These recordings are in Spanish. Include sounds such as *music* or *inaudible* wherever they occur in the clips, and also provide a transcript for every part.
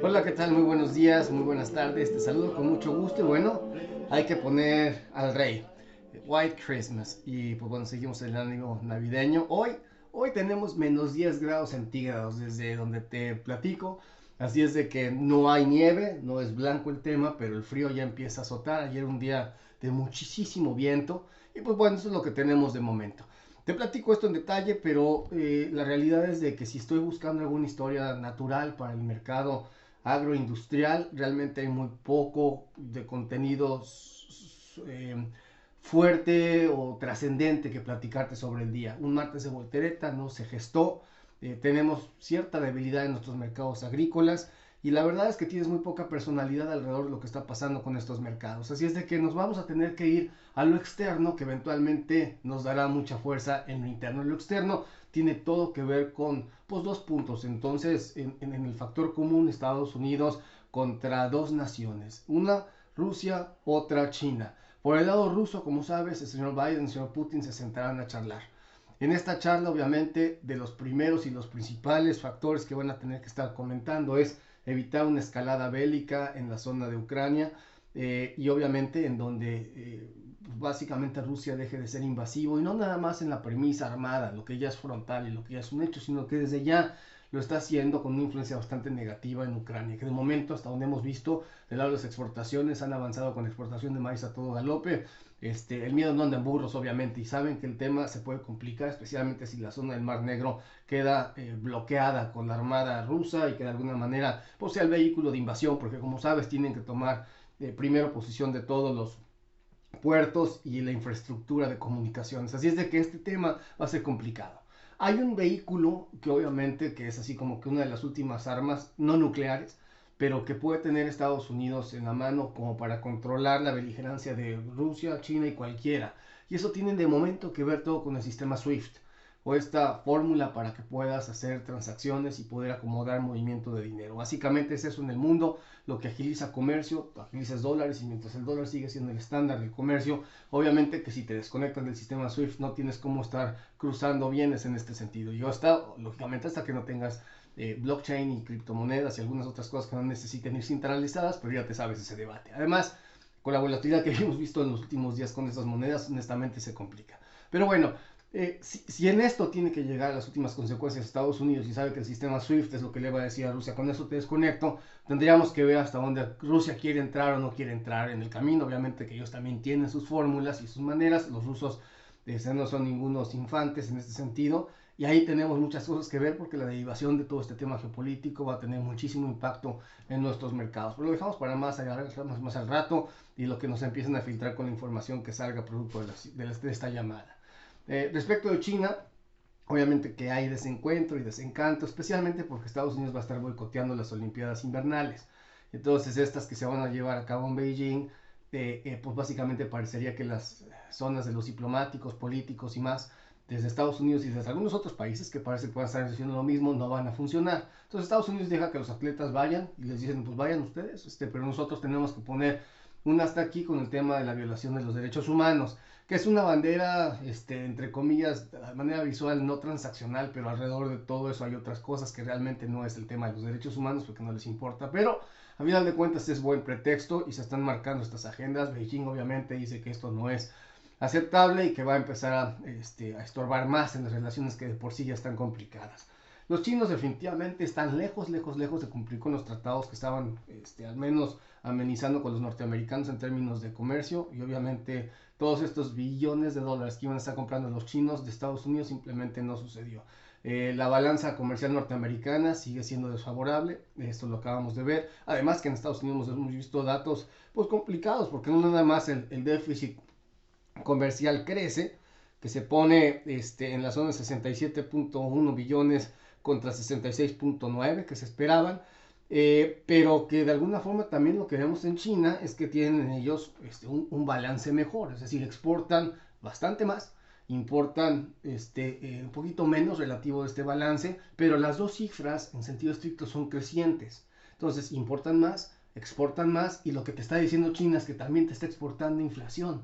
Hola, ¿qué tal? Muy buenos días, muy buenas tardes. Te saludo con mucho gusto y bueno, hay que poner al rey. White Christmas. Y pues bueno, seguimos el ánimo navideño. Hoy, hoy tenemos menos 10 grados centígrados desde donde te platico. Así es de que no hay nieve, no es blanco el tema, pero el frío ya empieza a azotar. Ayer un día de muchísimo viento. Y pues bueno, eso es lo que tenemos de momento. Te platico esto en detalle, pero eh, la realidad es de que si estoy buscando alguna historia natural para el mercado agroindustrial, realmente hay muy poco de contenidos eh, fuerte o trascendente que platicarte sobre el día. Un martes de voltereta no se gestó, eh, tenemos cierta debilidad en nuestros mercados agrícolas y la verdad es que tienes muy poca personalidad alrededor de lo que está pasando con estos mercados. Así es de que nos vamos a tener que ir a lo externo que eventualmente nos dará mucha fuerza en lo interno. Lo externo tiene todo que ver con pues, dos puntos. Entonces, en, el factor común, Estados Unidos contra dos naciones. Una, Rusia, otra, China. Por el lado ruso, como sabes, el señor Biden y el señor Putin se sentarán a charlar. En esta charla, obviamente, de los primeros y los principales factores que van a tener que estar comentando es evitar una escalada bélica en la zona de Ucrania eh, y obviamente en donde eh, básicamente Rusia deje de ser invasivo y no nada más en la premisa armada, lo que ya es frontal y lo que ya es un hecho, sino que desde ya lo está haciendo con una influencia bastante negativa en Ucrania, que de momento, hasta donde hemos visto, del lado de las exportaciones, han avanzado con exportación de maíz a todo galope. Este, el miedo no anda en burros, obviamente, y saben que el tema se puede complicar, especialmente si la zona del Mar Negro queda eh, bloqueada con la armada rusa y que de alguna manera pues, sea el vehículo de invasión, porque como sabes, tienen que tomar eh, primero posición de todos los puertos y la infraestructura de comunicaciones. Así es de que este tema va a ser complicado. Hay un vehículo que obviamente que es así como que una de las últimas armas no nucleares, pero que puede tener Estados Unidos en la mano como para controlar la beligerancia de Rusia, China y cualquiera. Y eso tiene de momento que ver todo con el sistema SWIFT o esta fórmula para que puedas hacer transacciones y poder acomodar movimiento de dinero. Básicamente es eso en el mundo, lo que agiliza comercio, agilizas dólares y mientras el dólar sigue siendo el estándar del comercio, obviamente que si te desconectas del sistema SWIFT no tienes cómo estar cruzando bienes en este sentido. Y hasta, lógicamente, hasta que no tengas eh, blockchain y criptomonedas y algunas otras cosas que no necesiten ir centralizadas, pero ya te sabes ese debate. Además, con la volatilidad que *laughs* hemos visto en los últimos días con estas monedas, honestamente se complica. Pero bueno, eh, si, en esto tiene que llegar a las últimas consecuencias Estados Unidos y sabe que el sistema SWIFT es lo que le va a decir a Rusia, con eso te desconecto, tendríamos que ver hasta dónde Rusia quiere entrar o no quiere entrar en el camino. Obviamente que ellos también tienen sus fórmulas y sus maneras, los rusos este, no son ningunos infantes en este sentido. Y ahí tenemos muchas cosas que ver porque la derivación de todo este tema geopolítico va a tener muchísimo impacto en nuestros mercados. Pero lo dejamos para más, más, más al rato y lo que nos empiezan a filtrar con la información que salga producto de esta llamada. Eh, respecto de China, obviamente que hay desencuentro y desencanto, especialmente porque Estados Unidos va a estar boicoteando las Olimpiadas Invernales. Entonces, estas que se van a llevar a cabo en Beijing, eh, eh, pues básicamente parecería que las zonas de los diplomáticos, políticos y más, desde Estados Unidos y desde algunos otros países que parece que puedan estar haciendo lo mismo, no van a funcionar. Entonces Estados Unidos deja que los atletas vayan y les dicen, pues vayan ustedes, este, pero nosotros tenemos que poner un hasta aquí con el tema de la violación de los derechos humanos que es una bandera, este, entre comillas, de manera visual no transaccional, pero alrededor de todo eso hay otras cosas que realmente no es el tema de los derechos humanos porque no les importa, pero a final de cuentas es buen pretexto y se están marcando estas agendas. Beijing obviamente dice que esto no es aceptable y que va a empezar a, este, a estorbar más en las relaciones que de por sí ya están complicadas. Los chinos definitivamente están lejos, lejos, lejos de cumplir con los tratados que estaban este, al menos amenizando con los norteamericanos en términos de comercio y obviamente todos estos billones de dólares que iban a estar comprando los chinos de Estados Unidos simplemente no sucedió. Eh, la balanza comercial norteamericana sigue siendo desfavorable, esto lo acabamos de ver. Además que en Estados Unidos hemos visto datos pues complicados porque no nada más el, déficit comercial crece, que se pone este, en la zona de 67.1 billones contra 66.9 que se esperaban. Eh, pero que de alguna forma también lo que vemos en China es que tienen ellos este, un, balance mejor, es decir, exportan bastante más, importan este, eh, un poquito menos relativo a este balance, pero las dos cifras en sentido estricto son crecientes. Entonces, importan más, exportan más y lo que te está diciendo China es que también te está exportando inflación.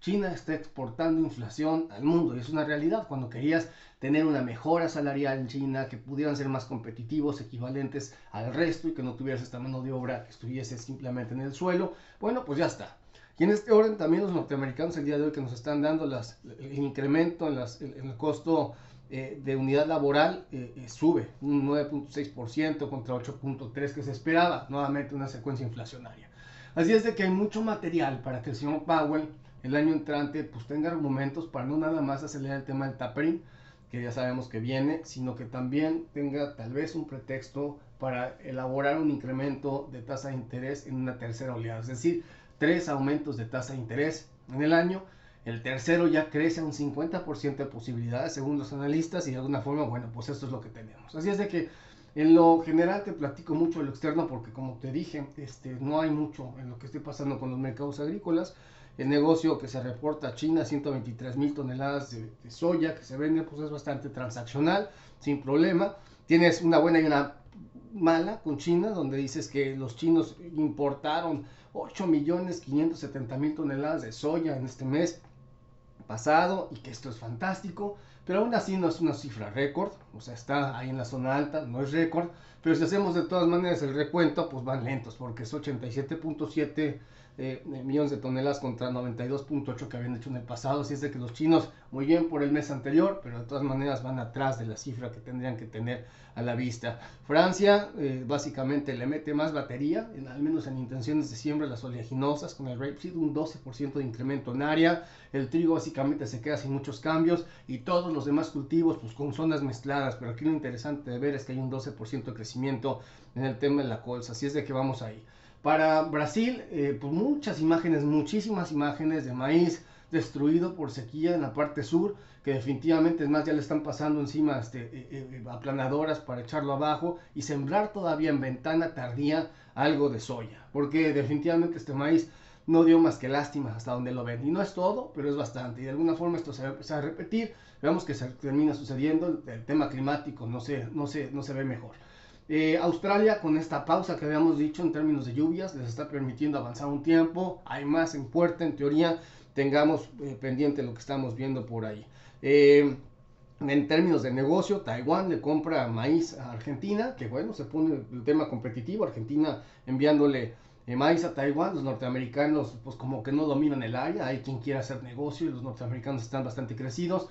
China está exportando inflación al mundo y es una realidad. Cuando querías tener una mejora salarial en China, que pudieran ser más competitivos, equivalentes al resto y que no tuvieras esta mano de obra que estuviese simplemente en el suelo, bueno, pues ya está. Y en este orden también los norteamericanos el día de hoy que nos están dando el incremento en el costo eh, de unidad laboral eh, eh, sube un 9.6% contra 8.3% que se esperaba, nuevamente una secuencia inflacionaria. Así es de que hay mucho material para que el señor Powell el año entrante pues tenga argumentos para no nada más acelerar el tema del tapering, que ya sabemos que viene, sino que también tenga tal vez un pretexto para elaborar un incremento de tasa de interés en una tercera oleada, es decir, tres aumentos de tasa de interés en el año. El tercero ya crece a un 50% de posibilidades según los analistas y de alguna forma, bueno, pues esto es lo que tenemos. Así es de que en lo general te platico mucho de lo externo porque como te dije, este, no hay mucho en lo que esté pasando con los mercados agrícolas. El negocio que se reporta a China, 123 mil toneladas de, de, soya que se vende, pues es bastante transaccional, sin problema. Tienes una buena y una mala con China, donde dices que los chinos importaron 8 millones 570 mil toneladas de soya en este mes pasado y que esto es fantástico, pero aún así no es una cifra récord, o sea, está ahí en la zona alta, no es récord, pero si hacemos de todas maneras el recuento, pues van lentos, porque es 87.7 millones de toneladas contra 92.8 que habían hecho en el pasado. Así es de que los chinos muy bien por el mes anterior, pero de todas maneras van atrás de la cifra que tendrían que tener a la vista. Francia eh, básicamente le mete más batería, en, al menos en intenciones de siembra, las oleaginosas con el rapeseed, un 12% de incremento en área. El trigo básicamente se queda sin muchos cambios y todos los demás cultivos pues con zonas mezcladas. Pero aquí lo interesante de ver es que hay un 12% de crecimiento en el tema de la colza. Así es de que vamos ahí. Para Brasil, eh, pues muchas imágenes, muchísimas imágenes de maíz destruido por sequía en la parte sur, que definitivamente es más ya le están pasando encima este, eh, eh, aplanadoras para echarlo abajo y sembrar todavía en ventana tardía algo de soya, porque definitivamente este maíz no dio más que lástima hasta donde lo ven. Y no es todo, pero es bastante. Y de alguna forma esto se va a empezar a repetir. Veamos que se termina sucediendo. El tema climático no se, no se, no se ve mejor. Eh, Australia con esta pausa que habíamos dicho en términos de lluvias les está permitiendo avanzar un tiempo, hay más en puerta, en teoría. Tengamos eh, pendiente lo que estamos viendo por ahí. Eh, en términos de negocio, Taiwán le compra maíz a Argentina, que bueno, se pone el tema competitivo, Argentina enviándole maíz a Taiwán, los norteamericanos pues como que no dominan el área, hay quien quiera hacer negocio y los norteamericanos están bastante crecidos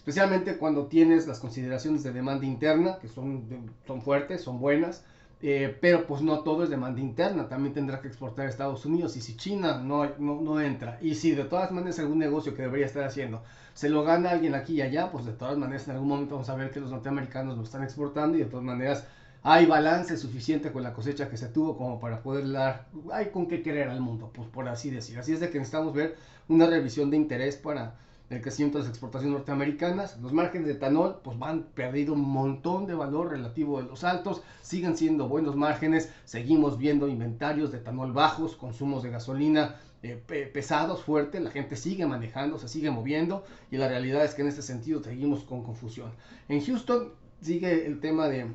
especialmente cuando tienes las consideraciones de demanda interna, que son, son fuertes, son buenas, eh, pero pues no todo es demanda interna, también tendrá que exportar a Estados Unidos y si China no, no, no, entra y si de todas maneras algún negocio que debería estar haciendo se lo gana alguien aquí y allá, pues de todas maneras en algún momento vamos a ver que los norteamericanos lo están exportando y de todas maneras hay balance suficiente con la cosecha que se tuvo como para poder dar, hay con qué querer al mundo, pues por así decir. Así es de que necesitamos ver una revisión de interés para el crecimiento de las exportaciones norteamericanas. Los márgenes de etanol pues van perdido un montón de valor relativo de los altos, siguen siendo buenos márgenes, seguimos viendo inventarios de etanol bajos, consumos de gasolina eh, pesados, fuertes, la gente sigue manejando, se sigue moviendo y la realidad es que en este sentido seguimos con confusión. En Houston sigue el tema de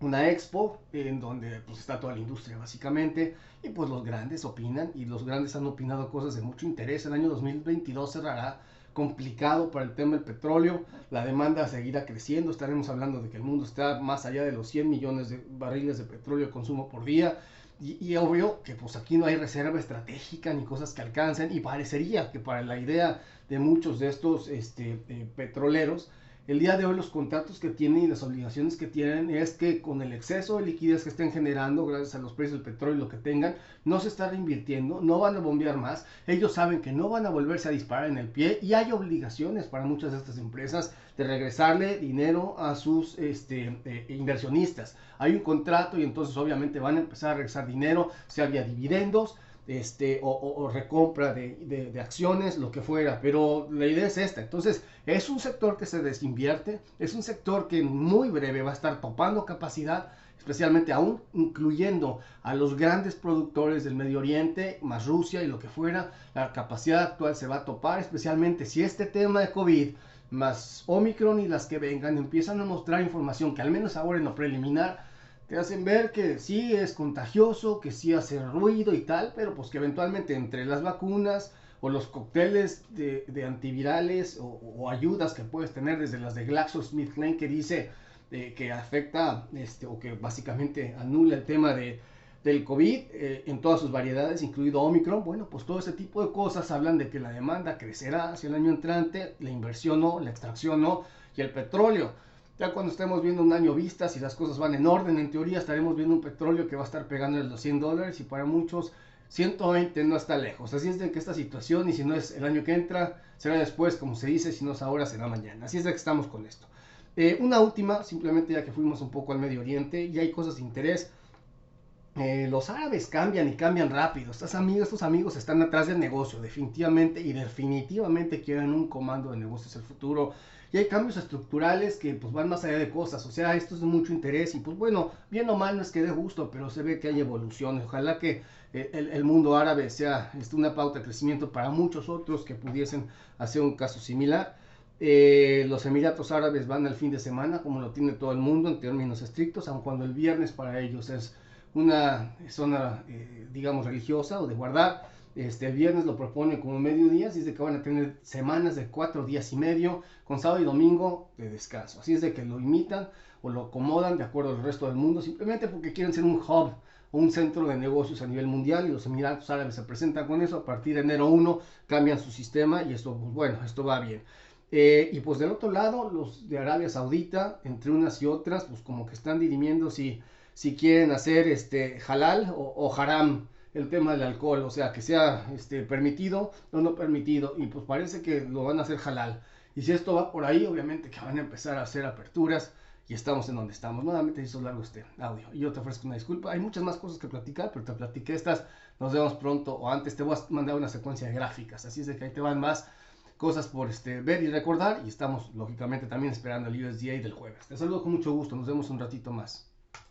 una expo en donde pues está toda la industria básicamente y pues los grandes opinan y los grandes han opinado cosas de mucho interés. El año 2022 cerrará complicado para el tema del petróleo, la demanda seguirá creciendo, estaremos hablando de que el mundo está más allá de los 100 millones de barriles de petróleo consumo por día, y, obvio que pues aquí no hay reserva estratégica ni cosas que alcancen, y parecería que para la idea de muchos de estos este, eh, petroleros, el día de hoy los contratos que tienen y las obligaciones que tienen es que con el exceso de liquidez que estén generando gracias a los precios del petróleo y lo que tengan, no se está reinvirtiendo, no van a bombear más, ellos saben que no van a volverse a disparar en el pie y hay obligaciones para muchas de estas empresas de regresarle dinero a sus este, eh, inversionistas. Hay un contrato y entonces obviamente van a empezar a regresar dinero, si había dividendos, este, o, recompra de, acciones, lo que fuera, pero la idea es esta. Entonces, es un sector que se desinvierte, es un sector que muy breve va a estar topando capacidad, especialmente aún incluyendo a los grandes productores del Medio Oriente, más Rusia y lo que fuera, la capacidad actual se va a topar, especialmente si este tema de COVID más Omicron y las que vengan empiezan a mostrar información que al menos ahora en lo preliminar te hacen ver que sí es contagioso, que sí hace ruido y tal, pero pues que eventualmente entre las vacunas o los cócteles de, antivirales o, ayudas que puedes tener desde las de GlaxoSmithKline que dice eh, que afecta este, o que básicamente anula el tema de, del COVID eh, en todas sus variedades, incluido Omicron, bueno, pues todo ese tipo de cosas hablan de que la demanda crecerá hacia el año entrante, la inversión no, la extracción no, y el petróleo ya cuando estemos viendo un año vista, si las cosas van en orden, en teoría estaremos viendo un petróleo que va a estar pegando en los 100 dólares y para muchos 120 no está lejos. Así es de que esta situación, y si no es el año que entra, será después, como se dice, si no es ahora, será mañana. Así es de que estamos con esto. Eh, una última, simplemente ya que fuimos un poco al Medio Oriente y hay cosas de interés. Eh, los árabes cambian y cambian rápido. Estos amigos, estos amigos están atrás del negocio, definitivamente y definitivamente quieren un comando de negocios el futuro y hay cambios estructurales que pues van más allá de cosas, o sea, esto es de mucho interés y pues bueno, bien o mal no es que dé gusto, pero se ve que hay evoluciones, ojalá que eh, el, mundo árabe sea este, una pauta de crecimiento para muchos otros que pudiesen hacer un caso similar. Eh, los Emiratos Árabes van al fin de semana, como lo tiene todo el mundo en términos estrictos, aun cuando el viernes para ellos es una zona, eh, digamos, religiosa o de guardar. Este, viernes lo propone como mediodía, así es de que van a tener semanas de cuatro días y medio, con sábado y domingo de descanso. Así es de que lo imitan o lo acomodan de acuerdo al resto del mundo, simplemente porque quieren ser un hub o un centro de negocios a nivel mundial y los Emiratos Árabes se presentan con eso. A partir de enero 1 cambian su sistema y esto, pues, bueno, esto va bien. Eh, y pues del otro lado, los de Arabia Saudita, entre unas y otras, pues como que están dirimiendo si, si quieren hacer este halal o, o haram el tema del alcohol, o sea, que sea este, permitido o no permitido, y pues parece que lo van a hacer halal. Y si esto va por ahí, obviamente que van a empezar a hacer aperturas y estamos en donde estamos. Nuevamente hizo largo este audio y yo te ofrezco una disculpa. Hay muchas más cosas que platicar, pero te platiqué estas. Nos vemos pronto o antes te voy a mandar una secuencia de gráficas, así es de que ahí te van más cosas por este, ver y recordar y estamos lógicamente también esperando el USDA del jueves. Te saludo con mucho gusto, nos vemos un ratito más.